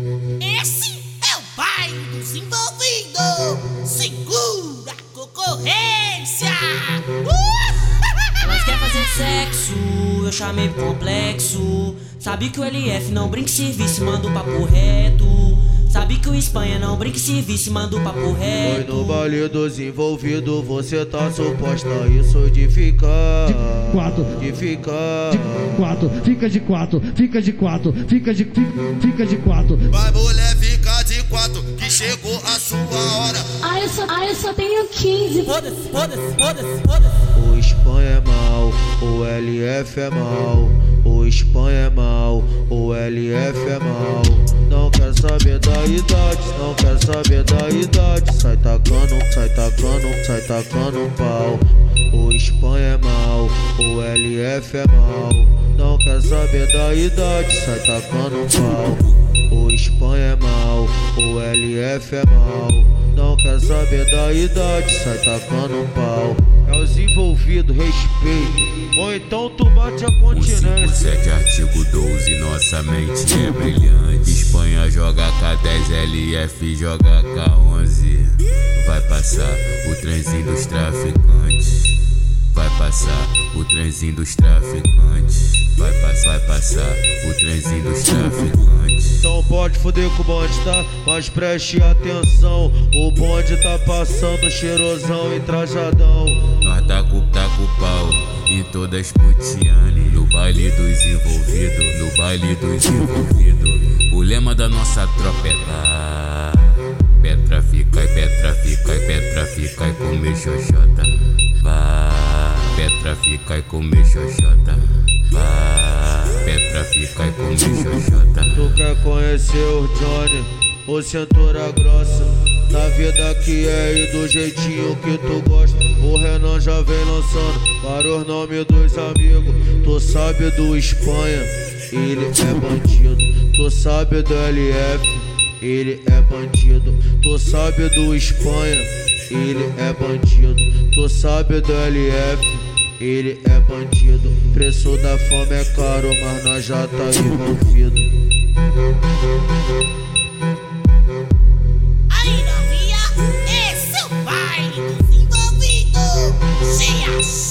Esse é o bairro dos envolvidos. Segura a concorrência. Uh! Elas querem fazer sexo, eu chamei complexo. Sabe que o LF não brinca serviço, manda o papo reto. O Espanha não brinca em serviço, manda o papo Foi reto. no baile dos envolvidos, você tá suposta isso de ficar. De quatro. De ficar. quatro, fica de quatro, fica de quatro, fica de fica, fica de quatro. Vai mulher fica de quatro, que chegou a sua hora. Ah, eu só, ah, eu só tenho 15. Foda-se, foda-se, foda-se, foda-se. O Espanha é mal, o LF é mal. O Espanha é mal, o LF é mal. Idade, não quer saber da idade. Sai tacando, sai tacando, sai tacando pau. O Espanha é mal, o LF é mal. Não quer saber da idade, sai tacando pau. O Espanha é mal, o LF é mal. Não quer saber da idade, sai tacando pau. É os envolvidos, respeito. Ou então tu bate a continência. 157 artigo 12, nossa mente é brilhante. Espanha joga K10, LF joga K11. Vai passar o trenzinho dos traficantes. Vai passar o trenzinho dos traficantes. Vai passar, vai passar o trenzinho dos traficantes. Então pode foder com o bonde, tá? Mas preste atenção. O bonde tá passando cheirosão e trajadão. Nós tá com, tá com pau em todas putiane. No baile dos envolvidos, no baile dos envolvidos. O lema da nossa tropa é dar. Petra fica e Petra fica e Petra fica e comer xoxota. Vá. Petra fica e comer xoxota. Vá. Petra fica e comer xoxota. Tu quer conhecer o Johnny, o cintura grossa Na vida que é e do jeitinho que tu gosta. O Renan já vem lançando para os nomes dos amigos. Tu sabe do Espanha, ele é bandido. Tu sabe do LF, ele é bandido. Tu sabe do Espanha, ele é bandido. Tu sabe do LF ele é bandido, preço da fome é caro, mas nós já tá envolvido. Aí novinha, esse é seu pai, dos